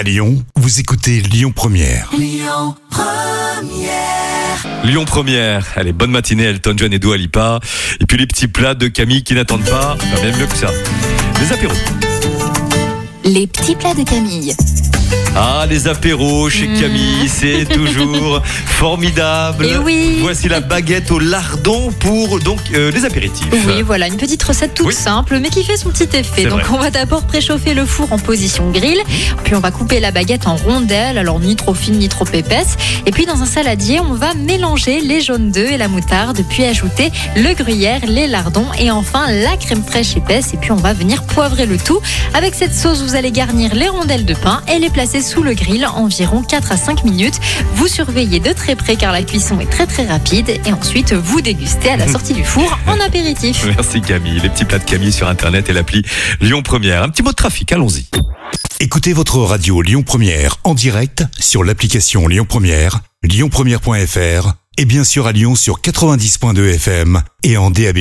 À Lyon, vous écoutez Lyon Première. Lyon Première. Allez, bonne matinée Elton John et Dua Lipa. Et puis les petits plats de Camille qui n'attendent pas. Bah, bien mieux que ça. Les apéros. Les petits plats de Camille. Ah, les apéros chez Mmh. Camille, c'est toujours formidable. Eh oui. Voici la baguette au lardon pour donc euh, les apéritifs. Oui, voilà, une petite recette toute Oui. simple, mais qui fait son petit effet. Donc, vrai. on va d'abord préchauffer le four en position grill, puis on va couper la baguette en rondelles, alors ni trop fine ni trop épaisse. Et puis, dans un saladier, on va mélanger les jaunes d'œufs et la moutarde, puis ajouter le gruyère, les lardons et enfin la crème fraîche épaisse. Et puis, on va venir poivrer le tout. Avec cette sauce, vous allez garnir les rondelles de pain et les placer sous le grill environ 4 à 5 minutes. Vous surveillez de très près car la cuisson est très très rapide et ensuite vous dégustez à la sortie du four en apéritif. Merci Camille. Les petits plats de Camille sur Internet et l'appli Lyon Première. Un petit mot de trafic, allons-y. Écoutez votre radio Lyon Première en direct sur l'application Lyon Première, lyonpremière.fr et bien sûr à Lyon sur 90.2 FM et en DAB+.